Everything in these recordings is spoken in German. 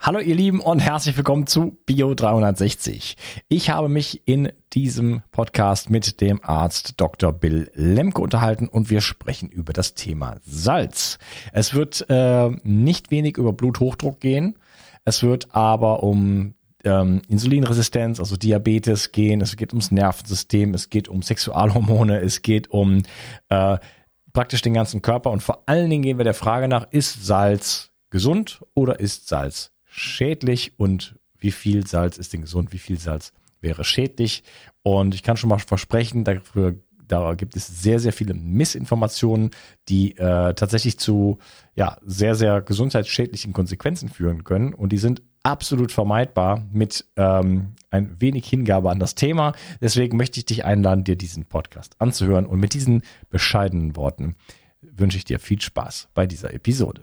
Hallo ihr Lieben und herzlich willkommen zu Bio 360. Ich habe mich in diesem Podcast mit dem Arzt Dr. Bill Lemke unterhalten und wir sprechen über das Thema Salz. Es wird äh, nicht wenig über Bluthochdruck gehen. Es wird aber um ähm, Insulinresistenz, also Diabetes gehen. Es geht ums Nervensystem, es geht um Sexualhormone, es geht um äh, praktisch den ganzen Körper und vor allen Dingen gehen wir der Frage nach, ist Salz gesund oder ist Salz schädlich und wie viel Salz ist denn gesund, wie viel Salz wäre schädlich. Und ich kann schon mal versprechen, dafür, da gibt es sehr, sehr viele Missinformationen, die äh, tatsächlich zu ja, sehr, sehr gesundheitsschädlichen Konsequenzen führen können. Und die sind absolut vermeidbar mit ähm, ein wenig Hingabe an das Thema. Deswegen möchte ich dich einladen, dir diesen Podcast anzuhören. Und mit diesen bescheidenen Worten wünsche ich dir viel Spaß bei dieser Episode.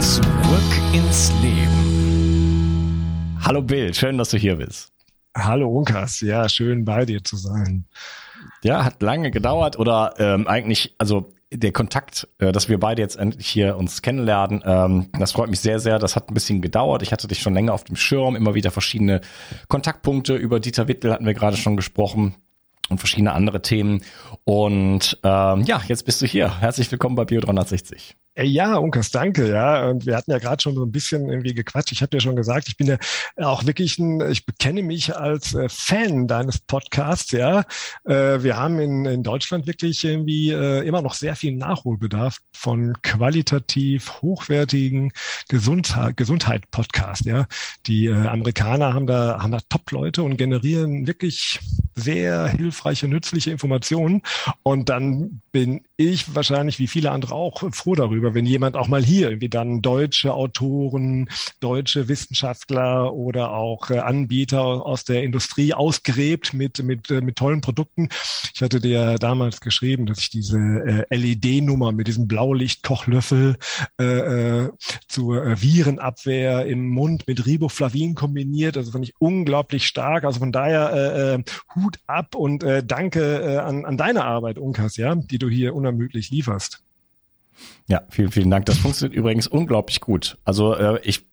Zurück ins Leben. Hallo Bill, schön, dass du hier bist. Hallo Unkas, ja, schön bei dir zu sein. Ja, hat lange gedauert oder ähm, eigentlich, also der Kontakt, äh, dass wir beide jetzt endlich hier uns kennenlernen, ähm, das freut mich sehr, sehr. Das hat ein bisschen gedauert. Ich hatte dich schon länger auf dem Schirm, immer wieder verschiedene Kontaktpunkte. Über Dieter Wittel hatten wir gerade schon gesprochen und verschiedene andere Themen. Und ähm, ja, jetzt bist du hier. Herzlich willkommen bei Bio 360. Ja, Unkas, danke. Ja, und wir hatten ja gerade schon so ein bisschen irgendwie gequatscht. Ich habe ja schon gesagt, ich bin ja auch wirklich ein, ich bekenne mich als äh, Fan deines Podcasts. Ja, äh, wir haben in, in Deutschland wirklich irgendwie äh, immer noch sehr viel Nachholbedarf von qualitativ hochwertigen Gesundheit, Gesundheit Podcast. Ja, die äh, Amerikaner haben da haben da Top-Leute und generieren wirklich sehr hilfreiche, nützliche Informationen. Und dann bin ich wahrscheinlich wie viele andere auch froh darüber, wenn jemand auch mal hier irgendwie dann deutsche Autoren, deutsche Wissenschaftler oder auch äh, Anbieter aus der Industrie ausgräbt mit, mit, äh, mit tollen Produkten. Ich hatte dir damals geschrieben, dass ich diese äh, LED-Nummer mit diesem Blaulicht-Kochlöffel äh, zur Virenabwehr im Mund mit Riboflavin kombiniert. Also fand ich unglaublich stark. Also von daher äh, Hut ab und äh, danke äh, an, an deine Arbeit, Unkas, ja, die du hier unermüdlich lieferst. Ja, vielen, vielen Dank. Das funktioniert übrigens unglaublich gut. Also äh, ich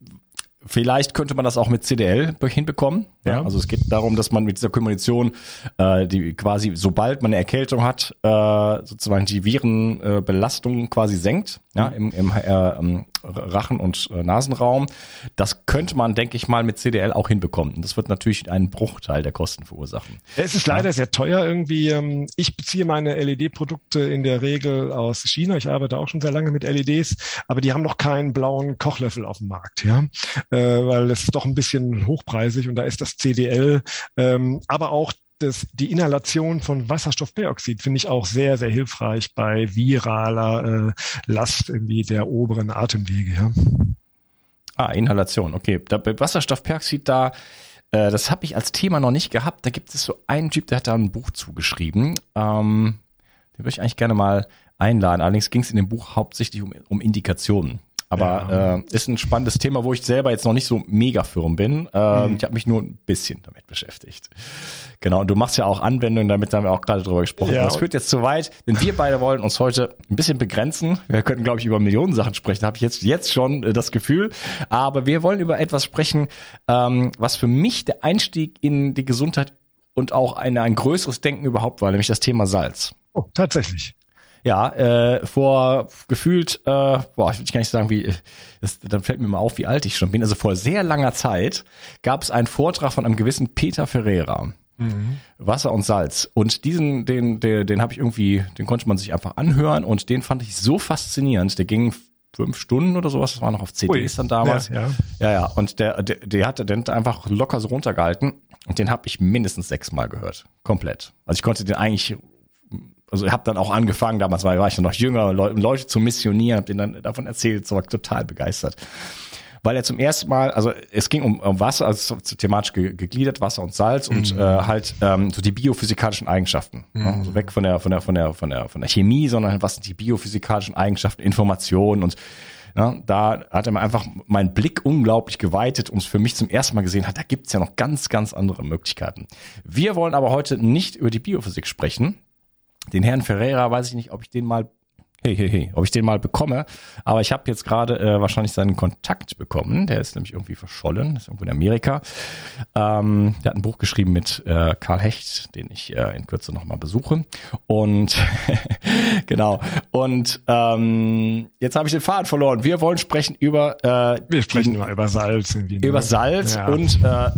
Vielleicht könnte man das auch mit CDL hinbekommen. Ja. Also es geht darum, dass man mit dieser Kombination, äh, die quasi, sobald man eine Erkältung hat, äh, sozusagen die Virenbelastung äh, quasi senkt, ja, im, im äh, Rachen- und äh, Nasenraum. Das könnte man, denke ich mal, mit CDL auch hinbekommen. Und das wird natürlich einen Bruchteil der Kosten verursachen. Es ist leider ja. sehr teuer irgendwie. Ähm, ich beziehe meine LED-Produkte in der Regel aus China. Ich arbeite auch schon sehr lange mit LEDs, aber die haben noch keinen blauen Kochlöffel auf dem Markt, ja, weil es ist doch ein bisschen hochpreisig und da ist das CDL, ähm, aber auch das, die Inhalation von Wasserstoffperoxid finde ich auch sehr, sehr hilfreich bei viraler äh, Last irgendwie der oberen Atemwege. Ja. Ah, Inhalation, okay. Da, bei Wasserstoffperoxid da, äh, das habe ich als Thema noch nicht gehabt. Da gibt es so einen Typ, der hat da ein Buch zugeschrieben. Ähm, den würde ich eigentlich gerne mal einladen. Allerdings ging es in dem Buch hauptsächlich um, um Indikationen. Aber ja. äh, ist ein spannendes Thema, wo ich selber jetzt noch nicht so mega firm bin. Ähm, mhm. Ich habe mich nur ein bisschen damit beschäftigt. Genau, und du machst ja auch Anwendungen, damit haben wir auch gerade drüber gesprochen. Ja. Das führt jetzt zu weit, denn wir beide wollen uns heute ein bisschen begrenzen. Wir könnten, glaube ich, über Millionen Sachen sprechen, habe ich jetzt, jetzt schon äh, das Gefühl. Aber wir wollen über etwas sprechen, ähm, was für mich der Einstieg in die Gesundheit und auch eine, ein größeres Denken überhaupt war, nämlich das Thema Salz. Oh, tatsächlich. Ja, äh, vor gefühlt, äh, boah, ich will gar nicht sagen, wie, das, dann fällt mir mal auf, wie alt ich schon bin. Also vor sehr langer Zeit gab es einen Vortrag von einem gewissen Peter Ferreira. Mhm. Wasser und Salz. Und diesen, den, den, den habe ich irgendwie, den konnte man sich einfach anhören und den fand ich so faszinierend. Der ging fünf Stunden oder sowas, das war noch auf CDs Ui, dann damals. Ja, ja. ja, ja. Und der, der, der hat den einfach locker so runtergehalten und den habe ich mindestens sechsmal gehört. Komplett. Also ich konnte den eigentlich also ich habe dann auch angefangen, damals war, war ich noch jünger, Leute, Leute zu missionieren, habe denen dann davon erzählt, so war total begeistert. Weil er zum ersten Mal, also es ging um, um Wasser, also thematisch ge, gegliedert, Wasser und Salz und mhm. äh, halt ähm, so die biophysikalischen Eigenschaften. Mhm. Ne? Also weg von der, von der, von der, von der, von der Chemie, sondern halt, was sind die biophysikalischen Eigenschaften, Informationen und ja, da hat er mir einfach meinen Blick unglaublich geweitet und für mich zum ersten Mal gesehen hat, da gibt's ja noch ganz, ganz andere Möglichkeiten. Wir wollen aber heute nicht über die Biophysik sprechen, den Herrn Ferreira weiß ich nicht, ob ich den mal hey, hey, hey, ob ich den mal bekomme. Aber ich habe jetzt gerade äh, wahrscheinlich seinen Kontakt bekommen. Der ist nämlich irgendwie verschollen, ist irgendwo in Amerika. Ähm, der hat ein Buch geschrieben mit äh, Karl Hecht, den ich äh, in Kürze nochmal besuche. Und genau. Und ähm, jetzt habe ich den Faden verloren. Wir wollen sprechen über äh, Wir sprechen die, über Salz. Irgendwie, ne? Über Salz ja. und äh,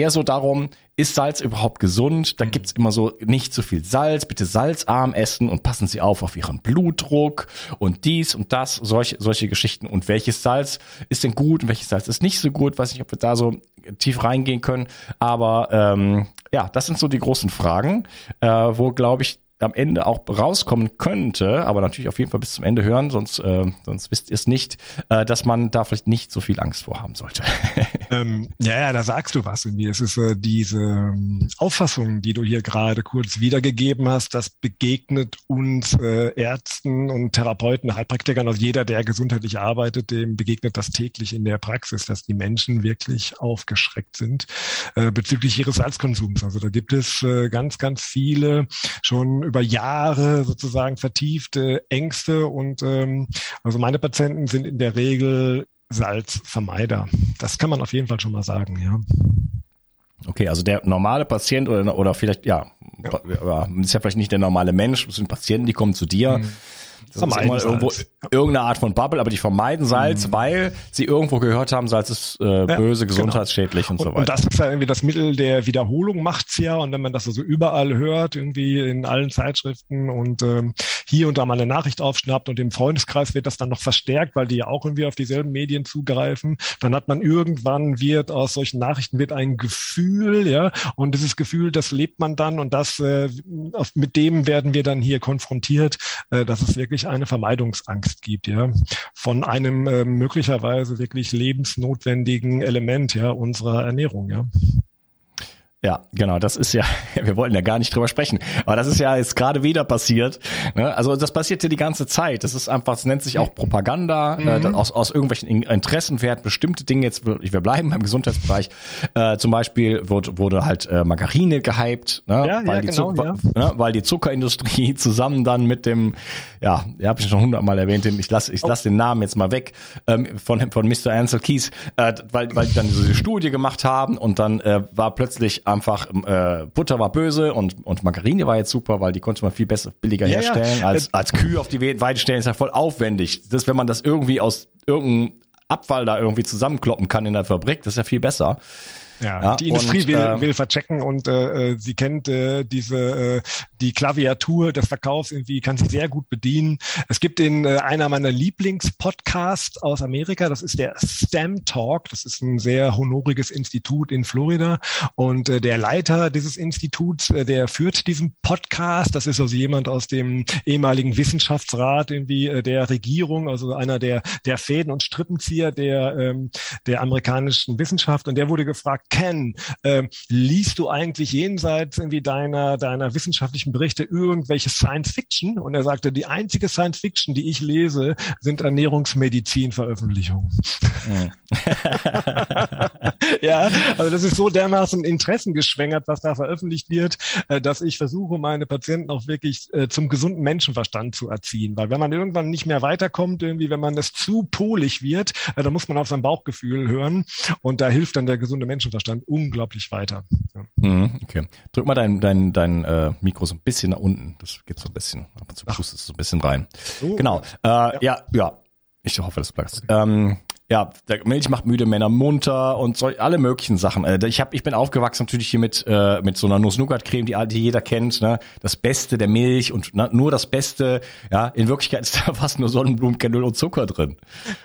eher so darum, ist Salz überhaupt gesund? Da mhm. gibt's immer so nicht so viel Salz, bitte salzarm essen und passen Sie auf auf Ihren Blutdruck und dies und das, solche, solche Geschichten. Und welches Salz ist denn gut und welches Salz ist nicht so gut? Weiß nicht, ob wir da so tief reingehen können. Aber ähm, ja, das sind so die großen Fragen, äh, wo, glaube ich, am Ende auch rauskommen könnte, aber natürlich auf jeden Fall bis zum Ende hören, sonst, äh, sonst wisst ihr es nicht, äh, dass man da vielleicht nicht so viel Angst vor haben sollte. ähm, ja, ja, da sagst du was irgendwie. Es ist äh, diese ähm, Auffassung, die du hier gerade kurz wiedergegeben hast, das begegnet uns äh, Ärzten und Therapeuten, Heilpraktikern, also jeder, der gesundheitlich arbeitet, dem begegnet das täglich in der Praxis, dass die Menschen wirklich aufgeschreckt sind äh, bezüglich ihres Salzkonsums. Also da gibt es äh, ganz, ganz viele schon über Jahre sozusagen vertiefte Ängste und ähm, also meine Patienten sind in der Regel Salzvermeider. Das kann man auf jeden Fall schon mal sagen, ja. Okay, also der normale Patient oder, oder vielleicht, ja, ja. ist ja vielleicht nicht der normale Mensch, das sind Patienten, die kommen zu dir. Mhm das ist immer irgendwo irgendeine Art von Bubble, aber die vermeiden Salz, mhm. weil sie irgendwo gehört haben, Salz ist äh, böse, ja, genau. gesundheitsschädlich genau. und, und, so weiter. Und das ist ja irgendwie das Mittel der Wiederholung macht's ja. Und wenn man das also überall hört, irgendwie in allen Zeitschriften und ähm, hier und da mal eine Nachricht aufschnappt und im Freundeskreis wird das dann noch verstärkt, weil die ja auch irgendwie auf dieselben Medien zugreifen, dann hat man irgendwann wird aus solchen Nachrichten wird ein Gefühl, ja, und dieses Gefühl, das lebt man dann und das äh, mit dem werden wir dann hier konfrontiert, äh, dass es wirklich wirklich eine Vermeidungsangst gibt, ja, von einem äh, möglicherweise wirklich lebensnotwendigen Element, ja, unserer Ernährung, ja. Ja, genau, das ist ja, wir wollten ja gar nicht drüber sprechen, aber das ist ja jetzt gerade wieder passiert. Ne? Also das passiert ja die ganze Zeit. Das ist einfach, es nennt sich auch Propaganda, mhm. äh, aus, aus irgendwelchen Interessen werden bestimmte Dinge jetzt, wir bleiben beim Gesundheitsbereich, äh, zum Beispiel wurde, wurde halt äh, Margarine gehypt, ne? ja, weil, ja, die genau, Zucker, ja. ne? weil die Zuckerindustrie zusammen dann mit dem, ja, habt ich schon hundertmal erwähnt, ich lasse ich lass den Namen jetzt mal weg, ähm, von, von Mr. Ansel Keys, äh, weil, weil die dann diese Studie gemacht haben und dann äh, war plötzlich einfach äh, Butter war böse und, und Margarine war jetzt super, weil die konnte man viel besser, billiger ja, herstellen. Ja. Als, als Kühe auf die Weide stellen ist ja voll aufwendig. Das, wenn man das irgendwie aus irgendeinem Abfall da irgendwie zusammenkloppen kann in der Fabrik, das ist ja viel besser. Ja, ja die Industrie und, will, äh, will verchecken und äh, äh, sie kennt äh, diese äh, die Klaviatur des Verkaufs irgendwie kann sie sehr gut bedienen. Es gibt den äh, einer meiner Lieblingspodcasts aus Amerika, das ist der STEM Talk. Das ist ein sehr honoriges Institut in Florida und äh, der Leiter dieses Instituts, äh, der führt diesen Podcast. Das ist also jemand aus dem ehemaligen Wissenschaftsrat irgendwie äh, der Regierung, also einer der der Fäden und Strippenzieher der ähm, der amerikanischen Wissenschaft und der wurde gefragt Ken, äh, liest du eigentlich jenseits irgendwie deiner, deiner wissenschaftlichen Berichte irgendwelche Science Fiction? Und er sagte, die einzige Science Fiction, die ich lese, sind Ernährungsmedizin-Veröffentlichungen. Mhm. ja, also das ist so dermaßen interessengeschwängert, was da veröffentlicht wird, äh, dass ich versuche, meine Patienten auch wirklich äh, zum gesunden Menschenverstand zu erziehen. Weil wenn man irgendwann nicht mehr weiterkommt, irgendwie, wenn man es zu polig wird, äh, dann muss man auf sein Bauchgefühl hören. Und da hilft dann der gesunde Menschenverstand Verstand unglaublich weiter. Ja. Mhm, okay. Drück mal dein, dein, dein äh, Mikro so ein bisschen nach unten. Das geht so ein bisschen. Aber zum Schluss ist es so ein bisschen rein. Oh, genau. Äh, ja. ja, ja. Ich hoffe, das bleibt. Ähm, ja, der Milch macht müde Männer munter und so, alle möglichen Sachen. Äh, ich hab, ich bin aufgewachsen natürlich hier mit äh, mit so einer Nuss-Nougat-Creme, die, die jeder kennt. Ne? Das Beste der Milch und ne, nur das Beste. Ja, in Wirklichkeit ist da fast nur Sonnenblumenkernöl und Zucker drin.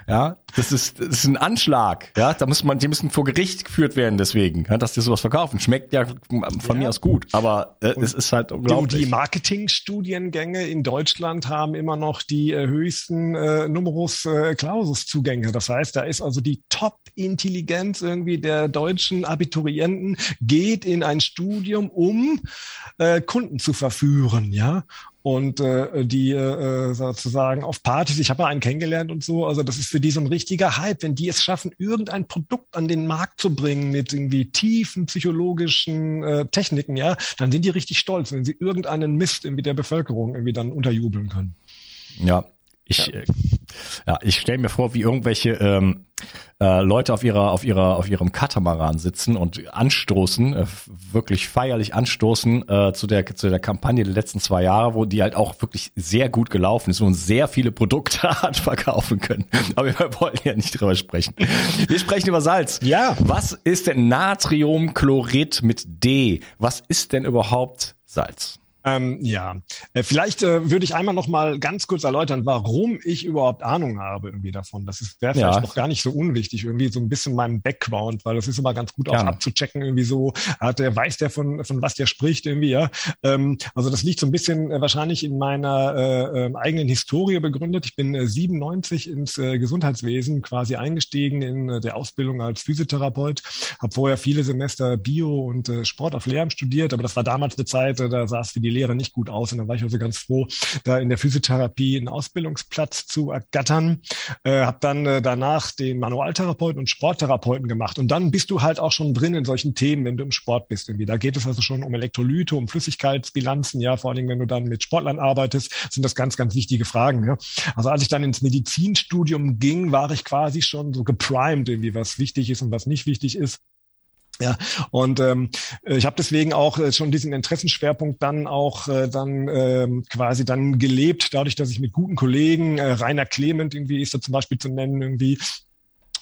Ja, das ist das ist ein Anschlag. Ja, da muss man, die müssen vor Gericht geführt werden deswegen, ja, dass die sowas verkaufen. Schmeckt ja von ja. mir aus gut, aber äh, es ist halt unglaublich. Die Marketingstudiengänge in Deutschland haben immer noch die äh, höchsten äh, Numerus äh, Clausus Zugänge. Das heißt da ist also die Top-Intelligenz irgendwie der deutschen Abiturienten geht in ein Studium, um äh, Kunden zu verführen, ja und äh, die äh, sozusagen auf Partys, ich habe mal einen kennengelernt und so, also das ist für die so ein richtiger Hype, wenn die es schaffen, irgendein Produkt an den Markt zu bringen mit irgendwie tiefen psychologischen äh, Techniken, ja, dann sind die richtig stolz, wenn sie irgendeinen Mist irgendwie der Bevölkerung irgendwie dann unterjubeln können. Ja, ich, ja. Äh, ja, ich stelle mir vor, wie irgendwelche ähm, äh, Leute auf ihrer, auf ihrer, auf ihrem Katamaran sitzen und anstoßen, äh, wirklich feierlich anstoßen äh, zu der zu der Kampagne der letzten zwei Jahre, wo die halt auch wirklich sehr gut gelaufen ist und sehr viele Produkte hat verkaufen können. Aber wir wollen ja nicht drüber sprechen. Wir sprechen über Salz. Ja. Was ist denn Natriumchlorid mit D? Was ist denn überhaupt Salz? Ähm, ja, äh, vielleicht äh, würde ich einmal noch mal ganz kurz erläutern, warum ich überhaupt Ahnung habe irgendwie davon. Das wäre vielleicht ja. noch gar nicht so unwichtig, irgendwie so ein bisschen meinem Background, weil das ist immer ganz gut auch Gerne. abzuchecken, irgendwie so, hat der, weiß der von, von was der spricht irgendwie, ja. Ähm, also das liegt so ein bisschen äh, wahrscheinlich in meiner äh, ähm, eigenen Historie begründet. Ich bin äh, 97 ins äh, Gesundheitswesen quasi eingestiegen in äh, der Ausbildung als Physiotherapeut, habe vorher viele Semester Bio und äh, Sport auf Lehramt studiert, aber das war damals eine Zeit, äh, da saß für die Lehre nicht gut aus. Und dann war ich also ganz froh, da in der Physiotherapie einen Ausbildungsplatz zu ergattern. Äh, habe dann äh, danach den Manualtherapeuten und Sporttherapeuten gemacht. Und dann bist du halt auch schon drin in solchen Themen, wenn du im Sport bist. Irgendwie. Da geht es also schon um Elektrolyte, um Flüssigkeitsbilanzen. Ja, vor allen Dingen, wenn du dann mit Sportlern arbeitest, sind das ganz, ganz wichtige Fragen. Ja. Also als ich dann ins Medizinstudium ging, war ich quasi schon so geprimed, irgendwie, was wichtig ist und was nicht wichtig ist. Ja, und ähm, ich habe deswegen auch äh, schon diesen Interessenschwerpunkt dann auch äh, dann ähm, quasi dann gelebt, dadurch, dass ich mit guten Kollegen, äh, Rainer Clement irgendwie ist da zum Beispiel zu nennen, irgendwie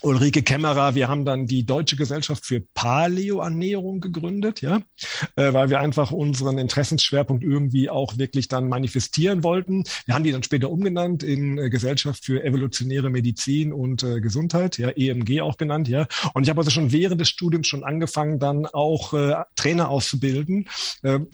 Ulrike Kämmerer, wir haben dann die Deutsche Gesellschaft für Paleoernährung gegründet, ja, äh, weil wir einfach unseren Interessensschwerpunkt irgendwie auch wirklich dann manifestieren wollten. Wir haben die dann später umgenannt in äh, Gesellschaft für evolutionäre Medizin und äh, Gesundheit, ja, EMG auch genannt, ja. Und ich habe also schon während des Studiums schon angefangen, dann auch Trainer auszubilden,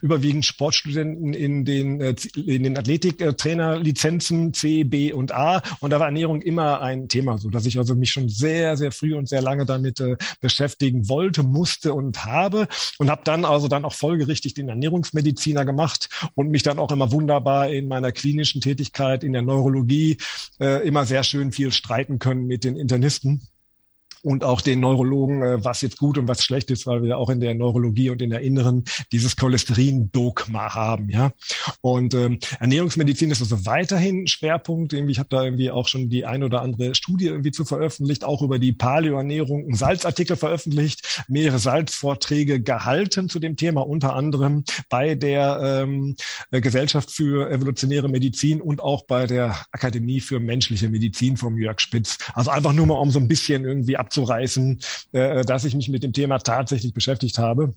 überwiegend Sportstudenten in den in den Athletiktrainerlizenzen C, B und A. Und da war Ernährung immer ein Thema, so dass ich also mich schon sehr sehr, sehr früh und sehr lange damit äh, beschäftigen wollte, musste und habe. Und habe dann also dann auch folgerichtig den Ernährungsmediziner gemacht und mich dann auch immer wunderbar in meiner klinischen Tätigkeit in der Neurologie äh, immer sehr schön viel streiten können mit den Internisten und auch den Neurologen, äh, was jetzt gut und was schlecht ist, weil wir auch in der Neurologie und in der Inneren dieses Cholesterin-Dogma haben, ja. Und ähm, Ernährungsmedizin ist also weiterhin Schwerpunkt. Irgendwie, ich habe da irgendwie auch schon die ein oder andere Studie irgendwie zu veröffentlicht, auch über die Paleoernährung, einen Salzartikel veröffentlicht, mehrere Salzvorträge gehalten zu dem Thema, unter anderem bei der ähm, Gesellschaft für evolutionäre Medizin und auch bei der Akademie für menschliche Medizin vom Jörg Spitz. Also einfach nur mal um so ein bisschen irgendwie ab abzureißen, äh, dass ich mich mit dem Thema tatsächlich beschäftigt habe.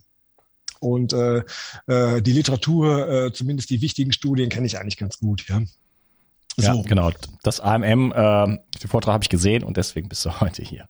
Und äh, äh, die Literatur, äh, zumindest die wichtigen Studien, kenne ich eigentlich ganz gut, ja. So. Ja, genau. Das AMM, äh, den Vortrag habe ich gesehen und deswegen bist du heute hier.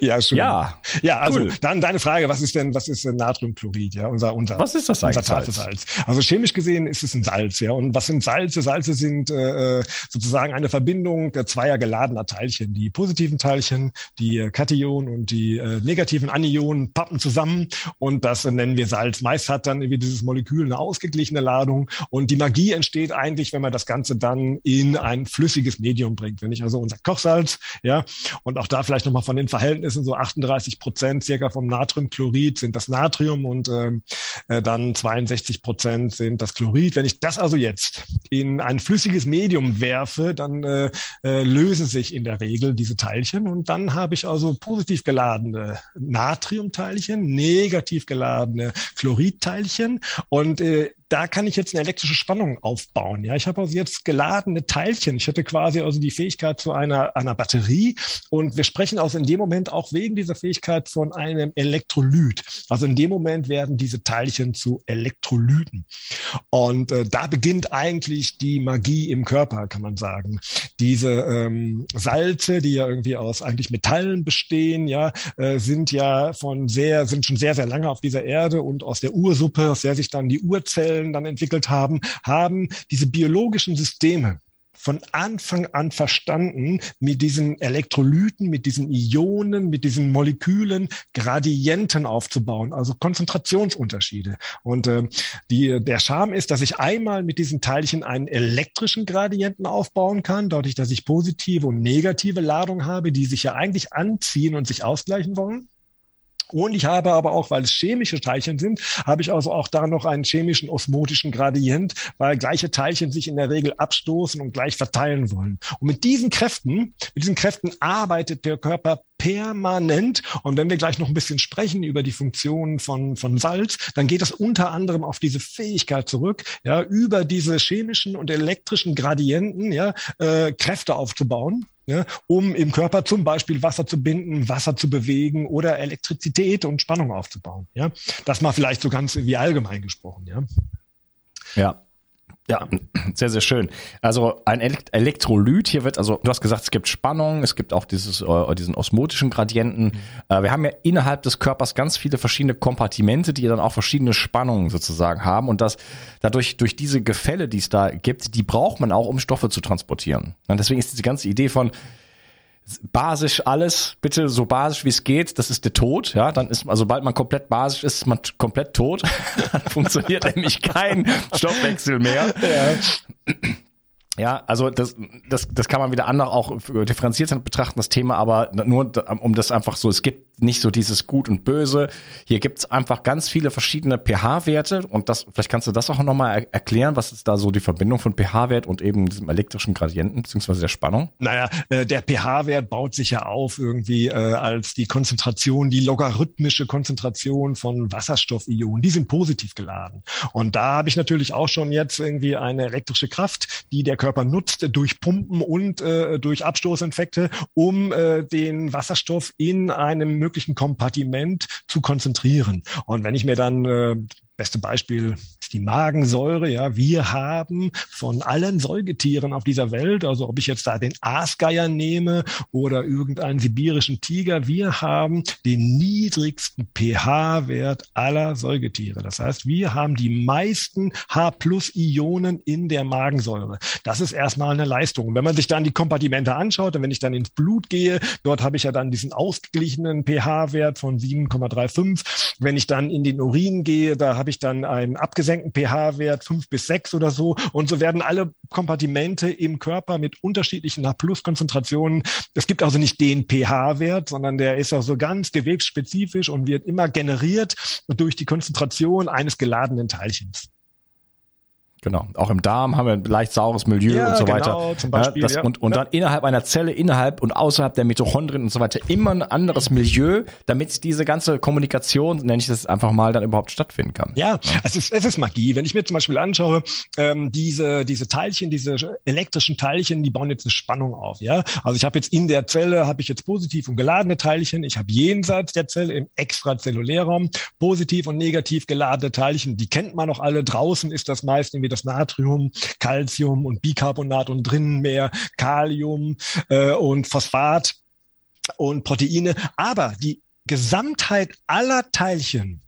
Ja, schön. Ja, ja also cool. dann deine Frage, was ist denn, was ist Natriumchlorid, ja, unser, unser, was ist das unser zartes Salz? Also chemisch gesehen ist es ein Salz, ja. Und was sind Salze? Salze sind äh, sozusagen eine Verbindung zweier geladener Teilchen. Die positiven Teilchen, die Kationen und die äh, negativen Anionen pappen zusammen und das äh, nennen wir Salz. Meist hat dann irgendwie dieses Molekül eine ausgeglichene Ladung und die Magie entsteht eigentlich, wenn man das Ganze dann in ein flüssiges Medium bringt. Wenn ich also unser Kochsalz, ja, und auch da vielleicht nochmal von den Verhältnissen Verhältnissen, so 38 Prozent circa vom Natriumchlorid sind das Natrium und ähm, äh, dann 62 Prozent sind das Chlorid. Wenn ich das also jetzt in ein flüssiges Medium werfe, dann äh, äh, lösen sich in der Regel diese Teilchen und dann habe ich also positiv geladene Natriumteilchen, negativ geladene Chloridteilchen und äh, da kann ich jetzt eine elektrische Spannung aufbauen. Ja, ich habe also jetzt geladene Teilchen. Ich hätte quasi also die Fähigkeit zu einer, einer Batterie. Und wir sprechen also in dem Moment auch wegen dieser Fähigkeit von einem Elektrolyt. Also in dem Moment werden diese Teilchen zu Elektrolyten. Und äh, da beginnt eigentlich die Magie im Körper, kann man sagen. Diese ähm, Salze, die ja irgendwie aus eigentlich Metallen bestehen, ja, äh, sind ja von sehr, sind schon sehr, sehr lange auf dieser Erde und aus der Ursuppe, aus der sich dann die Urzellen Zellen dann entwickelt haben, haben diese biologischen Systeme von Anfang an verstanden, mit diesen Elektrolyten, mit diesen Ionen, mit diesen Molekülen Gradienten aufzubauen, also Konzentrationsunterschiede. Und äh, die, der Charme ist, dass ich einmal mit diesen Teilchen einen elektrischen Gradienten aufbauen kann, dadurch, dass ich positive und negative Ladung habe, die sich ja eigentlich anziehen und sich ausgleichen wollen. Und ich habe aber auch, weil es chemische Teilchen sind, habe ich also auch da noch einen chemischen osmotischen Gradient, weil gleiche Teilchen sich in der Regel abstoßen und gleich verteilen wollen. Und mit diesen Kräften, mit diesen Kräften arbeitet der Körper permanent. Und wenn wir gleich noch ein bisschen sprechen über die Funktionen von, von Salz, dann geht es unter anderem auf diese Fähigkeit zurück, ja, über diese chemischen und elektrischen Gradienten, ja, äh, Kräfte aufzubauen ja, um im Körper zum Beispiel Wasser zu binden, Wasser zu bewegen oder Elektrizität und Spannung aufzubauen. Ja, das mal vielleicht so ganz wie allgemein gesprochen. Ja. Ja, ja, sehr, sehr schön. Also ein Elektrolyt, hier wird, also du hast gesagt, es gibt Spannung, es gibt auch dieses, äh, diesen osmotischen Gradienten. Mhm. Äh, wir haben ja innerhalb des Körpers ganz viele verschiedene Kompartimente, die dann auch verschiedene Spannungen sozusagen haben. Und das dadurch, durch diese Gefälle, die es da gibt, die braucht man auch, um Stoffe zu transportieren. Und deswegen ist diese ganze Idee von, basisch alles, bitte so basisch wie es geht, das ist der Tod, ja, dann ist, also sobald man komplett basisch ist, ist man komplett tot, dann funktioniert nämlich kein Stoffwechsel mehr. Ja. Ja, also das, das, das kann man wieder anders auch differenziert betrachten, das Thema, aber nur um das einfach so, es gibt nicht so dieses Gut und Böse. Hier gibt's einfach ganz viele verschiedene pH-Werte und das, vielleicht kannst du das auch nochmal erklären, was ist da so die Verbindung von pH-Wert und eben diesem elektrischen Gradienten beziehungsweise der Spannung? Naja, äh, der pH-Wert baut sich ja auf irgendwie äh, als die Konzentration, die logarithmische Konzentration von Wasserstoffionen. Die sind positiv geladen. Und da habe ich natürlich auch schon jetzt irgendwie eine elektrische Kraft, die der Körper Körper nutzt durch Pumpen und äh, durch Abstoßinfekte, um äh, den Wasserstoff in einem möglichen Kompartiment zu konzentrieren. Und wenn ich mir dann äh, Beste Beispiel ist die Magensäure. Ja, wir haben von allen Säugetieren auf dieser Welt, also ob ich jetzt da den Aasgeier nehme oder irgendeinen sibirischen Tiger, wir haben den niedrigsten pH-Wert aller Säugetiere. Das heißt, wir haben die meisten H-Plus-Ionen in der Magensäure. Das ist erstmal eine Leistung. wenn man sich dann die Kompartimente anschaut und wenn ich dann ins Blut gehe, dort habe ich ja dann diesen ausgeglichenen pH-Wert von 7,35. Wenn ich dann in den Urin gehe, da habe dann einen abgesenkten pH-Wert 5 bis 6 oder so. Und so werden alle Kompartimente im Körper mit unterschiedlichen H-Plus-Konzentrationen. Es gibt also nicht den pH-Wert, sondern der ist auch so ganz gewebsspezifisch und wird immer generiert durch die Konzentration eines geladenen Teilchens. Genau. Auch im Darm haben wir ein leicht saures Milieu ja, und so genau, weiter. Zum Beispiel, ja, das, ja. Und, und dann innerhalb einer Zelle, innerhalb und außerhalb der Mitochondrien und so weiter immer ein anderes Milieu, damit diese ganze Kommunikation, nenne ich das einfach mal, dann überhaupt stattfinden kann. Ja, es ist, es ist Magie. Wenn ich mir zum Beispiel anschaue, ähm, diese, diese Teilchen, diese elektrischen Teilchen, die bauen jetzt eine Spannung auf. Ja, Also ich habe jetzt in der Zelle, habe ich jetzt positiv und geladene Teilchen. Ich habe jenseits der Zelle im Extrazellulärraum positiv und negativ geladene Teilchen. Die kennt man noch alle. Draußen ist das meist das Natrium, Calcium und Bicarbonat und drinnen mehr Kalium äh, und Phosphat und Proteine. Aber die Gesamtheit aller Teilchen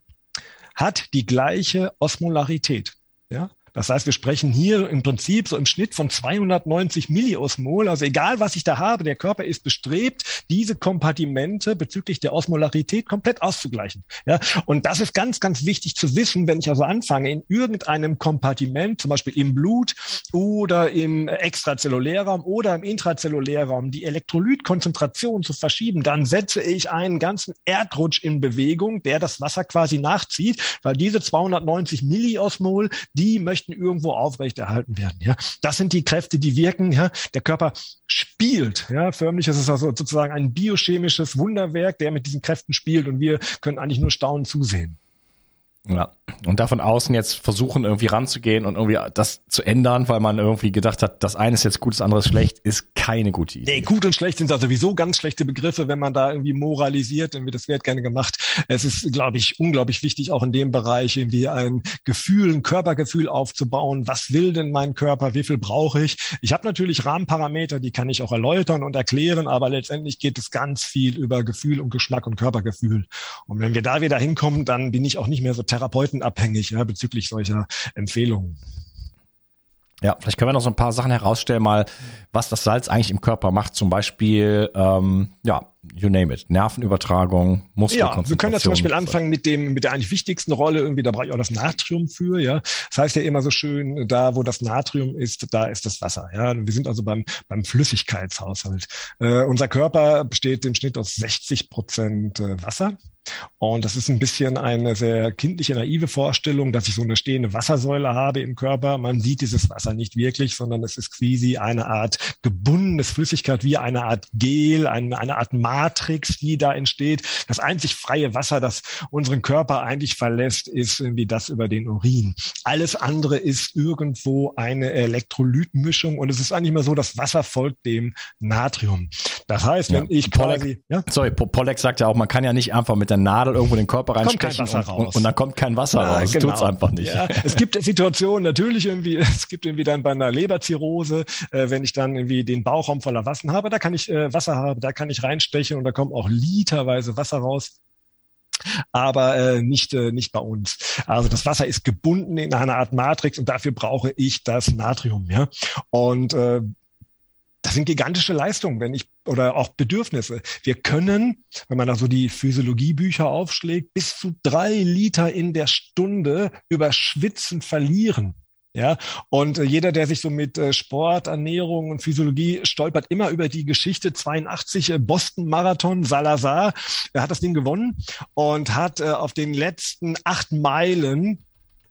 hat die gleiche Osmolarität. Ja? Das heißt, wir sprechen hier im Prinzip so im Schnitt von 290 Milliosmol. Also egal, was ich da habe, der Körper ist bestrebt, diese Kompartimente bezüglich der Osmolarität komplett auszugleichen. Ja, und das ist ganz, ganz wichtig zu wissen, wenn ich also anfange, in irgendeinem Kompartiment, zum Beispiel im Blut oder im Extrazellulärraum oder im Intrazellulärraum, die Elektrolytkonzentration zu verschieben, dann setze ich einen ganzen Erdrutsch in Bewegung, der das Wasser quasi nachzieht, weil diese 290 Milliosmol, die möchten möchten irgendwo aufrechterhalten werden. Ja, das sind die Kräfte, die wirken. Ja, der Körper spielt. Ja, förmlich ist es also sozusagen ein biochemisches Wunderwerk, der mit diesen Kräften spielt und wir können eigentlich nur staunend zusehen. Ja. Und da von außen jetzt versuchen, irgendwie ranzugehen und irgendwie das zu ändern, weil man irgendwie gedacht hat, das eine ist jetzt gut, das andere ist schlecht, ist keine gute Idee. Nee, gut und schlecht sind da sowieso ganz schlechte Begriffe, wenn man da irgendwie moralisiert, irgendwie das wird gerne gemacht. Es ist, glaube ich, unglaublich wichtig, auch in dem Bereich irgendwie ein Gefühl, ein Körpergefühl aufzubauen. Was will denn mein Körper? Wie viel brauche ich? Ich habe natürlich Rahmenparameter, die kann ich auch erläutern und erklären, aber letztendlich geht es ganz viel über Gefühl und Geschmack und Körpergefühl. Und wenn wir da wieder hinkommen, dann bin ich auch nicht mehr so therapeutenabhängig ja, bezüglich solcher Empfehlungen. Ja, vielleicht können wir noch so ein paar Sachen herausstellen, mal, was das Salz eigentlich im Körper macht. Zum Beispiel, ähm, ja, you name it, Nervenübertragung, Muskelkonzentration. Ja, wir können ja zum Beispiel anfangen mit dem, mit der eigentlich wichtigsten Rolle. Irgendwie, da brauche ich auch das Natrium für. Ja, das heißt ja immer so schön, da wo das Natrium ist, da ist das Wasser. Ja, wir sind also beim beim Flüssigkeitshaushalt. Äh, unser Körper besteht im Schnitt aus 60 Prozent äh, Wasser. Und das ist ein bisschen eine sehr kindliche, naive Vorstellung, dass ich so eine stehende Wassersäule habe im Körper. Man sieht dieses Wasser nicht wirklich, sondern es ist quasi eine Art gebundenes Flüssigkeit, wie eine Art Gel, eine, eine Art Matrix, die da entsteht. Das einzig freie Wasser, das unseren Körper eigentlich verlässt, ist irgendwie das über den Urin. Alles andere ist irgendwo eine Elektrolytmischung und es ist eigentlich immer so, das Wasser folgt dem Natrium. Das heißt, wenn ja, ich quasi... Pollack, ja? Sorry, Pollack sagt ja auch, man kann ja nicht einfach mit der Nadel irgendwo den Körper reinstechen und, und, und, dann kommt kein Wasser ja, raus. Genau. Tut's einfach nicht. Ja, es gibt Situationen natürlich irgendwie, es gibt irgendwie dann bei einer Leberzirrhose, äh, wenn ich dann irgendwie den Bauchraum voller Wasser habe, da kann ich äh, Wasser haben, da kann ich reinstechen und da kommt auch literweise Wasser raus aber äh, nicht, äh, nicht bei uns. Also das Wasser ist gebunden in einer Art Matrix und dafür brauche ich das Natrium. Ja? Und äh, das sind gigantische Leistungen, wenn ich oder auch Bedürfnisse. Wir können, wenn man da so die Physiologiebücher aufschlägt, bis zu drei Liter in der Stunde über Schwitzen verlieren. Ja, und äh, jeder, der sich so mit äh, Sport, Ernährung und Physiologie stolpert, immer über die Geschichte 82 äh, Boston Marathon. Salazar, er hat das Ding gewonnen und hat äh, auf den letzten acht Meilen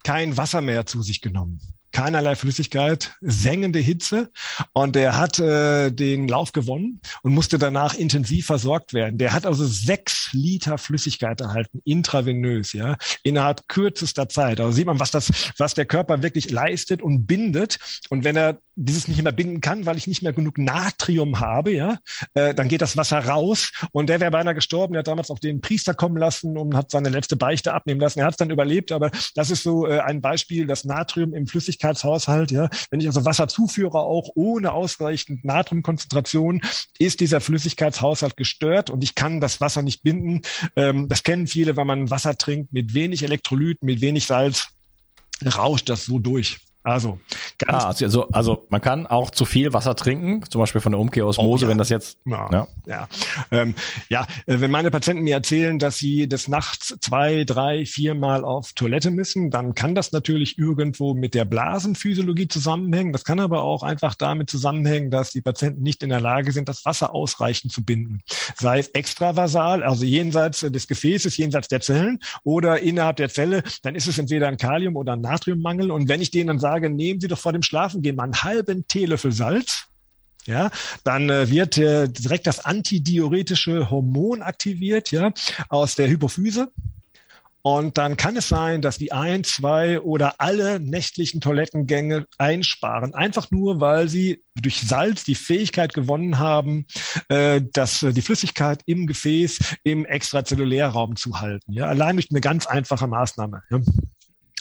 kein Wasser mehr zu sich genommen keinerlei Flüssigkeit, sengende Hitze und der hat äh, den Lauf gewonnen und musste danach intensiv versorgt werden. Der hat also sechs Liter Flüssigkeit erhalten, intravenös, ja, innerhalb kürzester Zeit. Also sieht man, was das, was der Körper wirklich leistet und bindet. Und wenn er dieses nicht mehr binden kann, weil ich nicht mehr genug Natrium habe, ja, äh, dann geht das Wasser raus und der wäre beinahe gestorben. Der hat damals auch den Priester kommen lassen und hat seine letzte Beichte abnehmen lassen. Er hat es dann überlebt, aber das ist so äh, ein Beispiel, das Natrium im Flüssigkeitshaushalt, ja. Wenn ich also Wasser zuführe, auch ohne ausreichend Natriumkonzentration, ist dieser Flüssigkeitshaushalt gestört und ich kann das Wasser nicht binden. Ähm, das kennen viele, wenn man Wasser trinkt mit wenig Elektrolyten, mit wenig Salz, rauscht das so durch. Also, ganz ah, also, also man kann auch zu viel Wasser trinken, zum Beispiel von der Umkehrosmose, oh, ja. wenn das jetzt. Ja, ja. ja. Ähm, ja, äh, wenn meine Patienten mir erzählen, dass sie des Nachts zwei, drei, viermal auf Toilette müssen, dann kann das natürlich irgendwo mit der Blasenphysiologie zusammenhängen. Das kann aber auch einfach damit zusammenhängen, dass die Patienten nicht in der Lage sind, das Wasser ausreichend zu binden. Sei es extravasal, also jenseits des Gefäßes, jenseits der Zellen oder innerhalb der Zelle, dann ist es entweder ein Kalium- oder ein Natriummangel. Und wenn ich denen dann sage, sage, nehmen Sie doch vor dem Schlafengehen mal einen halben Teelöffel Salz, ja, dann äh, wird äh, direkt das antidiuretische Hormon aktiviert, ja, aus der Hypophyse. Und dann kann es sein, dass die ein, zwei oder alle nächtlichen Toilettengänge einsparen. Einfach nur, weil sie durch Salz die Fähigkeit gewonnen haben, äh, dass äh, die Flüssigkeit im Gefäß im Extrazellulärraum zu halten. Ja, allein durch eine ganz einfache Maßnahme.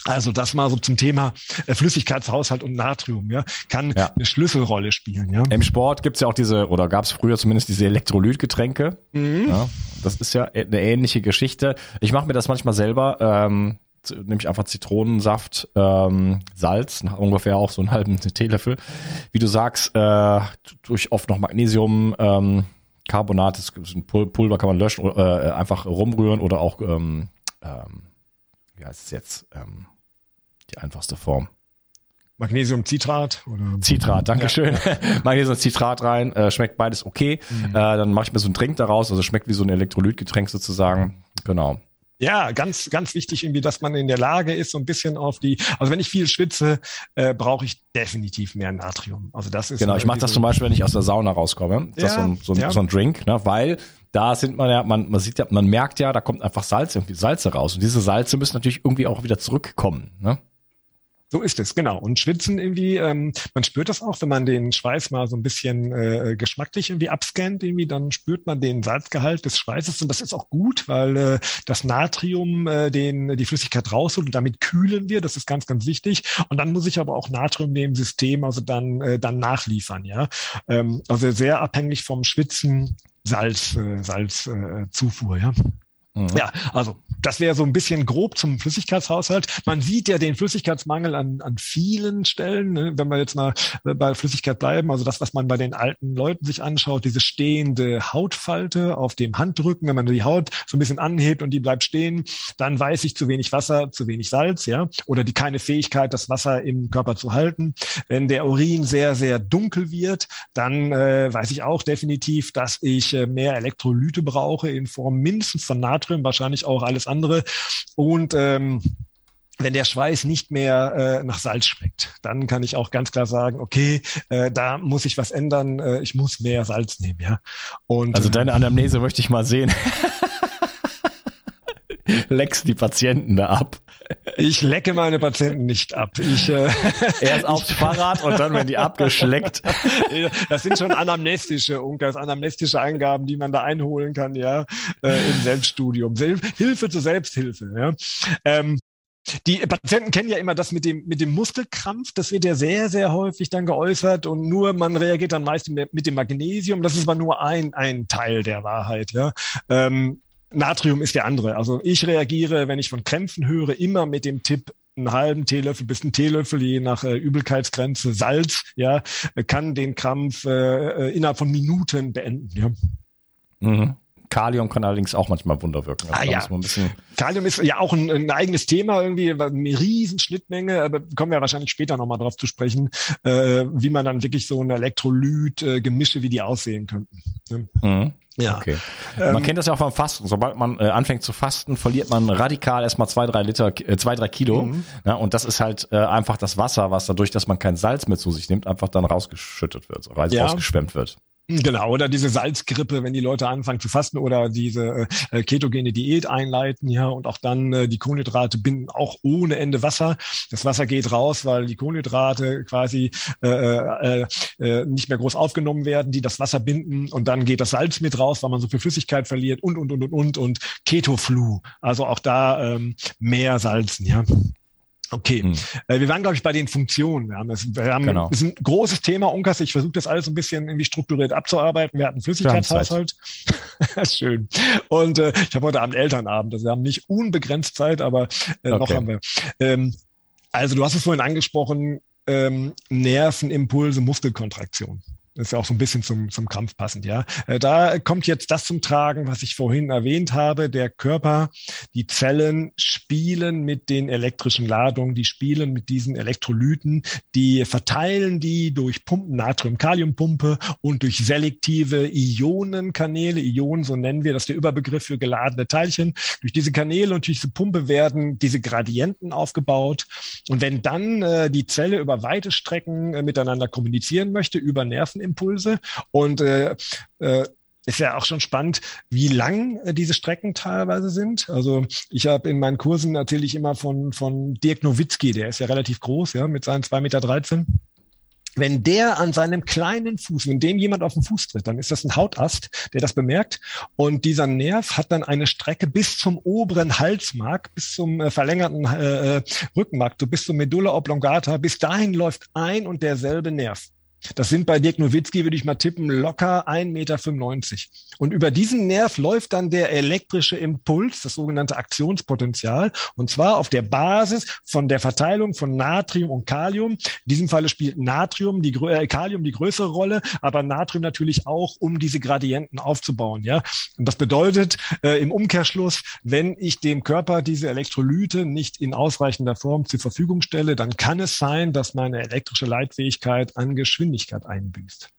Also das mal so zum Thema äh, Flüssigkeitshaushalt und Natrium, ja, kann ja. eine Schlüsselrolle spielen. Ja. Im Sport gibt's ja auch diese, oder gab's früher zumindest diese Elektrolytgetränke. Mhm. Ja, das ist ja eine ähnliche Geschichte. Ich mache mir das manchmal selber, ähm, nehme ich einfach Zitronensaft, ähm, Salz, ungefähr auch so einen halben Teelöffel. Wie du sagst, äh, durch oft noch Magnesium, ähm, Carbonat, das ist ein Pulver kann man löschen, äh, einfach rumrühren oder auch ähm, ähm, wie heißt es jetzt? Ähm, die einfachste Form. Magnesiumcitrat oder Citrat, Dankeschön. Ja. Magnesiumcitrat rein, äh, schmeckt beides okay. Mhm. Äh, dann mache ich mir so einen Drink daraus, also schmeckt wie so ein Elektrolytgetränk sozusagen. Genau. Ja, ganz, ganz wichtig irgendwie, dass man in der Lage ist, so ein bisschen auf die, also wenn ich viel schwitze, äh, brauche ich definitiv mehr Natrium. Also das ist genau. Ich mache das zum Beispiel, wenn ich aus der Sauna rauskomme. Das ja, ist so ein, so ein, ja. so ein Drink, ne? weil da sind man ja, man, man sieht ja, man merkt ja, da kommt einfach Salz, irgendwie Salze raus. Und diese Salze müssen natürlich irgendwie auch wieder zurückkommen. Ne? So ist es, genau. Und Schwitzen irgendwie, ähm, man spürt das auch, wenn man den Schweiß mal so ein bisschen äh, geschmacklich irgendwie abscannt, irgendwie, dann spürt man den Salzgehalt des Schweißes und das ist auch gut, weil äh, das Natrium äh, den die Flüssigkeit rausholt und damit kühlen wir. Das ist ganz, ganz wichtig. Und dann muss ich aber auch Natrium dem System also dann äh, dann nachliefern, ja. Ähm, also sehr abhängig vom Schwitzen Salz, äh, Salzzufuhr, äh, ja. Mhm. Ja, also das wäre so ein bisschen grob zum Flüssigkeitshaushalt. Man sieht ja den Flüssigkeitsmangel an, an vielen Stellen, ne? wenn wir jetzt mal bei Flüssigkeit bleiben. Also das, was man bei den alten Leuten sich anschaut, diese stehende Hautfalte auf dem Handrücken, wenn man die Haut so ein bisschen anhebt und die bleibt stehen, dann weiß ich zu wenig Wasser, zu wenig Salz, ja, oder die keine Fähigkeit, das Wasser im Körper zu halten. Wenn der Urin sehr, sehr dunkel wird, dann äh, weiß ich auch definitiv, dass ich äh, mehr Elektrolyte brauche in Form mindestens von Natrium Natrium, wahrscheinlich auch alles andere. Und ähm, wenn der Schweiß nicht mehr äh, nach Salz schmeckt, dann kann ich auch ganz klar sagen, okay, äh, da muss ich was ändern, äh, ich muss mehr Salz nehmen, ja. Und, also deine Anamnese möchte ich mal sehen. Leckst die Patienten da ab. Ich lecke meine Patienten nicht ab. Ich, äh, Erst aufs Fahrrad und dann werden die abgeschleckt. Das sind schon anamnestische Unkas, anamnestische Eingaben, die man da einholen kann, ja, äh, im Selbststudium. Hilfe zur Selbsthilfe, ja. Ähm, die Patienten kennen ja immer das mit dem, mit dem Muskelkrampf. Das wird ja sehr, sehr häufig dann geäußert und nur man reagiert dann meist mit dem Magnesium. Das ist aber nur ein, ein Teil der Wahrheit, ja. Ähm, Natrium ist der andere. Also ich reagiere, wenn ich von Krämpfen höre, immer mit dem Tipp, einen halben Teelöffel bis einen Teelöffel, je nach äh, Übelkeitsgrenze, Salz, ja, kann den Krampf äh, äh innerhalb von Minuten beenden, ja. Mhm. Kalium kann allerdings auch manchmal Wunder wirken. Also ah, ja. Kalium ist ja auch ein, ein, eigenes Thema irgendwie, eine riesen Schnittmenge, aber kommen wir wahrscheinlich später nochmal drauf zu sprechen, äh, wie man dann wirklich so ein Elektrolyt-Gemische, äh, wie die aussehen könnten. Ne? Mhm. Ja. Okay. Man ähm, kennt das ja auch beim Fasten. Sobald man äh, anfängt zu fasten, verliert man radikal erstmal zwei, drei Liter, äh, zwei, drei Kilo. Mhm. Ja, und das ist halt äh, einfach das Wasser, was dadurch, dass man kein Salz mehr zu sich nimmt, einfach dann rausgeschüttet wird, ja. rausgeschwemmt wird. Genau, oder diese Salzgrippe, wenn die Leute anfangen zu fasten oder diese äh, ketogene Diät einleiten, ja, und auch dann äh, die Kohlenhydrate binden auch ohne Ende Wasser. Das Wasser geht raus, weil die Kohlenhydrate quasi äh, äh, äh, nicht mehr groß aufgenommen werden, die das Wasser binden und dann geht das Salz mit raus, weil man so viel Flüssigkeit verliert und und und und und und Ketoflu, also auch da ähm, mehr Salzen, ja. Okay, hm. Äh, wir waren, glaube ich, bei den Funktionen. Wir haben, das, wir haben genau. ist ein großes Thema, Unkas. Ich versuche das alles ein bisschen irgendwie strukturiert abzuarbeiten. Wir hatten Flüssigkeitshaushalt. Schön. Und äh, ich habe heute Abend Elternabend. Also wir haben nicht unbegrenzt Zeit, aber äh, okay. noch haben wir. Ähm, also du hast es vorhin angesprochen, ähm, Nervenimpulse, Muskelkontraktion. Das ist ja auch so ein bisschen zum, zum Kampf passend, ja. Äh, da kommt jetzt das zum Tragen, was ich vorhin erwähnt habe. Der Körper, die Zellen spielen mit den elektrischen Ladungen, die spielen mit diesen Elektrolyten, die verteilen die durch Pumpen, Natrium-Kalium-Pumpe und durch selektive Ionenkanäle. Ionen, so nennen wir das, der Überbegriff für geladene Teilchen. Durch diese Kanäle und durch diese Pumpe werden diese Gradienten aufgebaut. Und wenn dann äh, die Zelle über weite Strecken äh, miteinander kommunizieren möchte, über Nerven, Impulse und äh, äh, ist ja auch schon spannend, wie lang äh, diese Strecken teilweise sind. Also ich habe in meinen Kursen erzähle ich immer von, von Dirk Nowitzki, der ist ja relativ groß, ja, mit seinen 2,13 Meter. Wenn der an seinem kleinen Fuß, wenn dem jemand auf den Fuß tritt, dann ist das ein Hautast, der das bemerkt. Und dieser Nerv hat dann eine Strecke bis zum oberen Halsmark, bis zum äh, verlängerten äh, äh Rückenmark, so bis zum Medulla oblongata. Bis dahin läuft ein und derselbe Nerv. Das sind bei Dirk Nowitzki, würde ich mal tippen, locker 1,95 Meter. Und über diesen Nerv läuft dann der elektrische Impuls, das sogenannte Aktionspotenzial, und zwar auf der Basis von der Verteilung von Natrium und Kalium. In diesem Falle spielt Natrium, die äh, Kalium die größere Rolle, aber Natrium natürlich auch, um diese Gradienten aufzubauen. Ja, und das bedeutet äh, im Umkehrschluss, wenn ich dem Körper diese Elektrolyte nicht in ausreichender Form zur Verfügung stelle, dann kann es sein, dass meine elektrische Leitfähigkeit an Geschwindigkeit Geschwindigkeit einbüßt.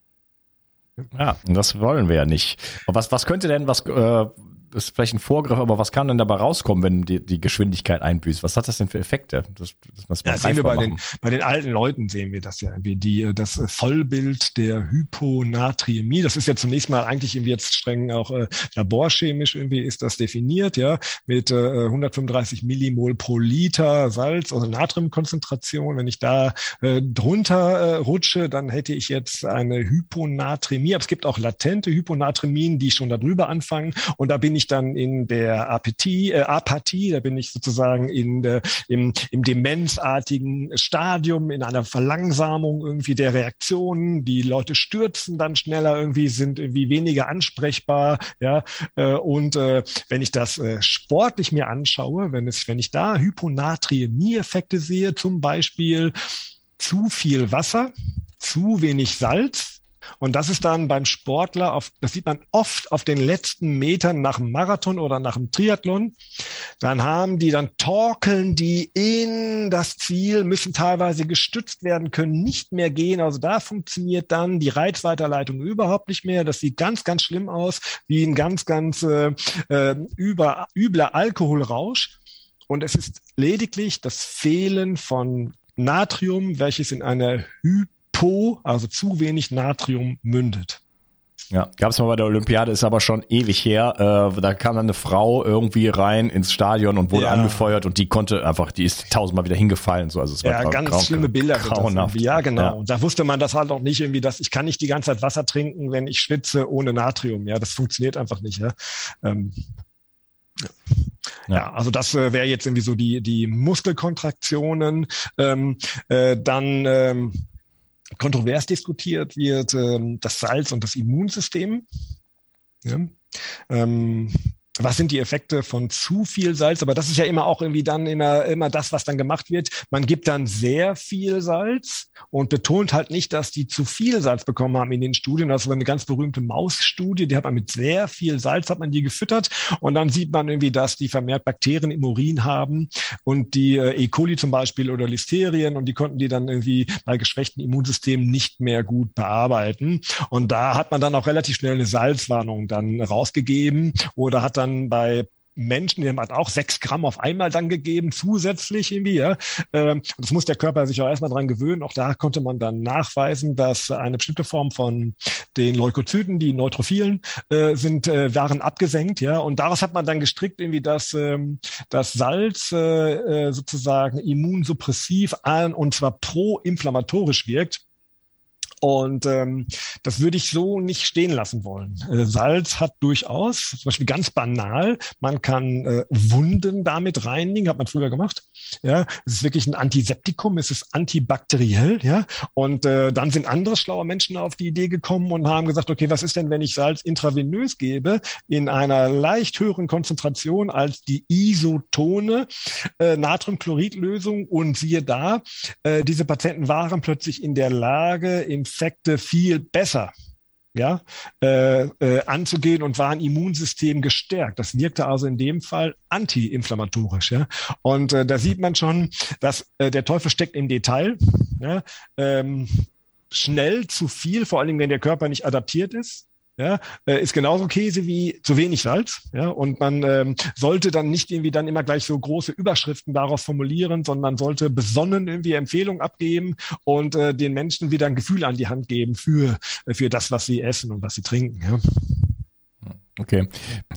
Ja, das wollen wir ja nicht. Was, was könnte denn, was, äh, ist vielleicht ein Vorgriff, aber was kann denn dabei rauskommen, wenn die, die Geschwindigkeit einbüßt? Was hat das denn für Effekte? Das, das ja, sehen wir bei den, bei den alten Leuten sehen wir das ja irgendwie, die, das Vollbild der Hyponatriämie. Das ist ja zunächst mal eigentlich irgendwie jetzt streng auch äh, laborchemisch irgendwie ist das definiert, ja, mit äh, 135 Millimol pro Liter Salz, also Natriumkonzentration. Wenn ich da äh, drunter äh, rutsche, dann hätte ich jetzt eine Hyponatremie. Aber es gibt auch latente Hyponatremien, die schon darüber anfangen. Und da bin ich ich dann in der Apathie, äh, Apathie, da bin ich sozusagen in der, im, im demenzartigen Stadium, in einer Verlangsamung irgendwie der Reaktionen. Die Leute stürzen dann schneller, irgendwie sind irgendwie weniger ansprechbar, ja. Äh, und äh, wenn ich das äh, sportlich mir anschaue, wenn es, wenn ich da Hyponatriämie-Effekte sehe, zum Beispiel zu viel Wasser, zu wenig Salz, und das ist dann beim Sportler, auf, das sieht man oft auf den letzten Metern nach dem Marathon oder nach dem Triathlon. Dann haben die, dann torkeln die in das Ziel, müssen teilweise gestützt werden, können nicht mehr gehen. Also da funktioniert dann die Reizweiterleitung überhaupt nicht mehr. Das sieht ganz, ganz schlimm aus, wie ein ganz, ganz äh, äh über, übler Alkoholrausch. Und es ist lediglich das Fehlen von Natrium, welches in einer Hypo Po, also zu wenig Natrium mündet. Ja, gab es mal bei der Olympiade, ist aber schon ewig her. Äh, da kam dann eine Frau irgendwie rein ins Stadion und wurde ja. angefeuert und die konnte einfach, die ist tausendmal wieder hingefallen. So, also es ja, war ganz grau, schlimme Bilder. Grauenhaft. Ja, genau. Ja. Und da wusste man das halt auch nicht irgendwie, dass ich kann nicht die ganze Zeit Wasser trinken, wenn ich schwitze ohne Natrium. Ja, das funktioniert einfach nicht. Ja. Ähm, ja. Ja. also das äh, wäre jetzt irgendwie so die die Muskelkontraktionen. Ähm, äh, dann ähm, kontrovers diskutiert wird ähm, das Salz und das Immunsystem. Ja. Ähm, was sind die Effekte von zu viel Salz? Aber das ist ja immer auch irgendwie dann immer, immer das, was dann gemacht wird. Man gibt dann sehr viel Salz und betont halt nicht, dass die zu viel Salz bekommen haben in den Studien. Das war eine ganz berühmte Mausstudie, die hat man mit sehr viel Salz, hat man die gefüttert und dann sieht man irgendwie, dass die vermehrt Bakterien im Urin haben und die äh, E. coli zum Beispiel oder Listerien und die konnten die dann irgendwie bei geschwächten Immunsystemen nicht mehr gut bearbeiten. Und da hat man dann auch relativ schnell eine Salzwarnung dann rausgegeben oder hat dann bei Menschen, dem hat auch sechs Gramm auf einmal dann gegeben, zusätzlich irgendwie. Ja. Ähm, das muss der Körper sich auch erstmal dran gewöhnen. Auch da konnte man dann nachweisen, dass eine bestimmte Form von den Leukozyten, die Neutrophilen, äh, sind, äh, waren abgesenkt. Ja. Und daraus hat man dann gestrickt, irgendwie, dass ähm, das Salz äh sozusagen immunsuppressiv an und zwar proinflammatorisch wirkt. Und ähm, das würde ich so nicht stehen lassen wollen. Äh, Salz hat durchaus, zum Beispiel ganz banal, man kann äh, Wunden damit reinigen, hat man früher gemacht. Ja, es ist wirklich ein Antiseptikum, es ist antibakteriell, ja. Und äh, dann sind andere schlaue Menschen auf die Idee gekommen und haben gesagt, okay, was ist denn, wenn ich Salz intravenös gebe in einer leicht höheren Konzentration als die isotone äh, Natriumchloridlösung und siehe da, äh, diese Patienten waren plötzlich in der Lage, Infekte viel besser ja, äh, äh, anzugehen und war ein Immunsystem gestärkt. Das wirkte also in dem Fall antiinflammatorisch. Ja? Und äh, da sieht man schon, dass äh, der Teufel steckt im Detail. Ja? Ähm, schnell zu viel, vor allen Dingen, wenn der Körper nicht adaptiert ist, ja, äh, ist genauso Käse wie zu wenig Salz. Ja, und man ähm, sollte dann nicht irgendwie dann immer gleich so große Überschriften daraus formulieren, sondern sollte besonnen irgendwie Empfehlungen abgeben und äh, den Menschen wieder ein Gefühl an die Hand geben für, für das, was sie essen und was sie trinken. Ja. Okay.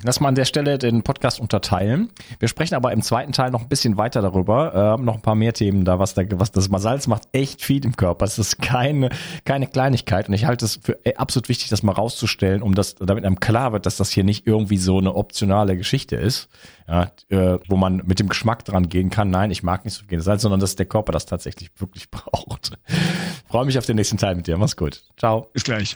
Lass mal an der Stelle den Podcast unterteilen. Wir sprechen aber im zweiten Teil noch ein bisschen weiter darüber. Äh, noch ein paar mehr Themen da, was da, was das Salz macht echt viel im Körper. Es ist keine, keine Kleinigkeit. Und ich halte es für äh, absolut wichtig, das mal rauszustellen, um das, damit einem klar wird, dass das hier nicht irgendwie so eine optionale Geschichte ist, ja, äh, wo man mit dem Geschmack dran gehen kann. Nein, ich mag nicht so viel Salz, sondern dass der Körper das tatsächlich wirklich braucht. Freue mich auf den nächsten Teil mit dir. Mach's gut. Ciao. Bis gleich.